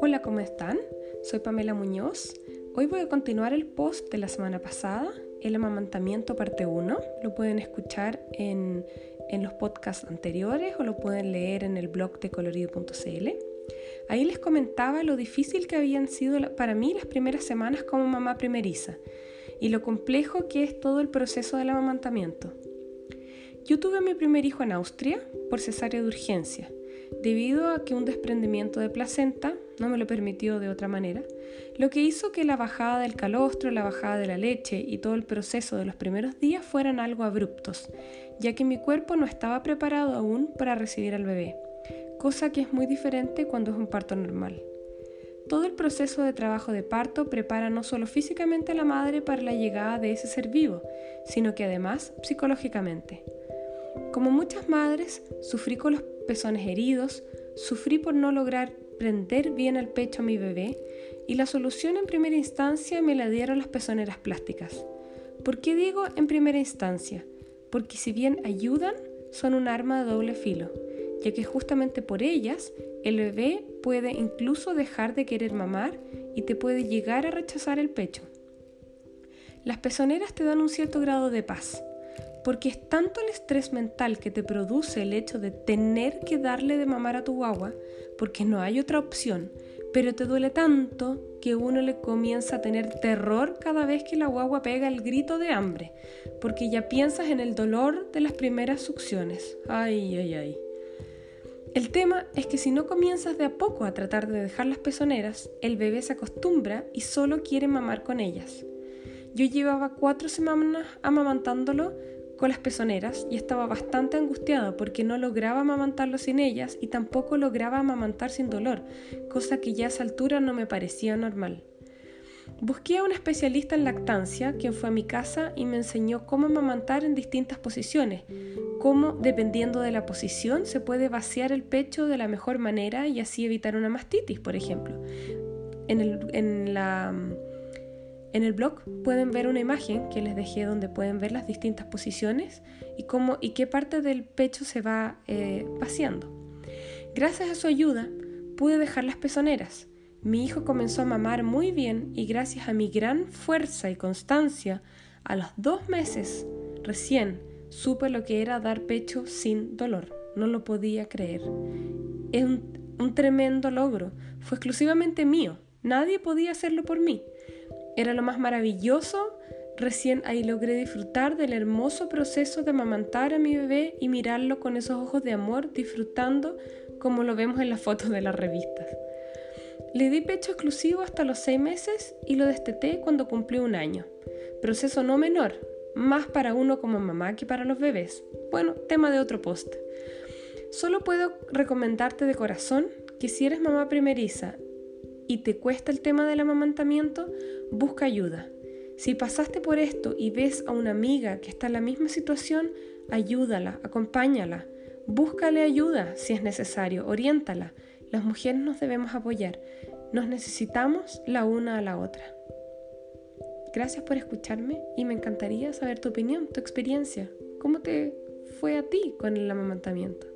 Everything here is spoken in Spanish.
Hola, ¿cómo están? Soy Pamela Muñoz. Hoy voy a continuar el post de la semana pasada, el amamantamiento parte 1. Lo pueden escuchar en, en los podcasts anteriores o lo pueden leer en el blog de colorido.cl. Ahí les comentaba lo difícil que habían sido para mí las primeras semanas como mamá primeriza y lo complejo que es todo el proceso del amamantamiento. Yo tuve a mi primer hijo en Austria por cesárea de urgencia, debido a que un desprendimiento de placenta no me lo permitió de otra manera, lo que hizo que la bajada del calostro, la bajada de la leche y todo el proceso de los primeros días fueran algo abruptos, ya que mi cuerpo no estaba preparado aún para recibir al bebé cosa que es muy diferente cuando es un parto normal. Todo el proceso de trabajo de parto prepara no solo físicamente a la madre para la llegada de ese ser vivo, sino que además psicológicamente. Como muchas madres, sufrí con los pezones heridos, sufrí por no lograr prender bien al pecho a mi bebé y la solución en primera instancia me la dieron las pezoneras plásticas. ¿Por qué digo en primera instancia? Porque si bien ayudan, son un arma de doble filo ya que justamente por ellas el bebé puede incluso dejar de querer mamar y te puede llegar a rechazar el pecho. Las pezoneras te dan un cierto grado de paz, porque es tanto el estrés mental que te produce el hecho de tener que darle de mamar a tu guagua, porque no hay otra opción, pero te duele tanto que uno le comienza a tener terror cada vez que la guagua pega el grito de hambre, porque ya piensas en el dolor de las primeras succiones. Ay, ay, ay. El tema es que si no comienzas de a poco a tratar de dejar las pezoneras, el bebé se acostumbra y solo quiere mamar con ellas. Yo llevaba cuatro semanas amamantándolo con las pezoneras y estaba bastante angustiada porque no lograba amamantarlo sin ellas y tampoco lograba amamantar sin dolor, cosa que ya a esa altura no me parecía normal. Busqué a un especialista en lactancia, quien fue a mi casa y me enseñó cómo amamantar en distintas posiciones, cómo, dependiendo de la posición, se puede vaciar el pecho de la mejor manera y así evitar una mastitis, por ejemplo. En el, en la, en el blog pueden ver una imagen que les dejé donde pueden ver las distintas posiciones y, cómo, y qué parte del pecho se va eh, vaciando. Gracias a su ayuda pude dejar las pezoneras mi hijo comenzó a mamar muy bien y gracias a mi gran fuerza y constancia, a los dos meses recién supe lo que era dar pecho sin dolor. No lo podía creer. Es un, un tremendo logro. Fue exclusivamente mío. Nadie podía hacerlo por mí. Era lo más maravilloso. Recién ahí logré disfrutar del hermoso proceso de amamantar a mi bebé y mirarlo con esos ojos de amor, disfrutando como lo vemos en las fotos de las revistas. Le di pecho exclusivo hasta los seis meses y lo desteté cuando cumplió un año. Proceso no menor, más para uno como mamá que para los bebés. Bueno, tema de otro post. Solo puedo recomendarte de corazón que si eres mamá primeriza y te cuesta el tema del amamantamiento, busca ayuda. Si pasaste por esto y ves a una amiga que está en la misma situación, ayúdala, acompáñala. Búscale ayuda si es necesario, oriéntala. Las mujeres nos debemos apoyar. Nos necesitamos la una a la otra. Gracias por escucharme y me encantaría saber tu opinión, tu experiencia. ¿Cómo te fue a ti con el amamantamiento?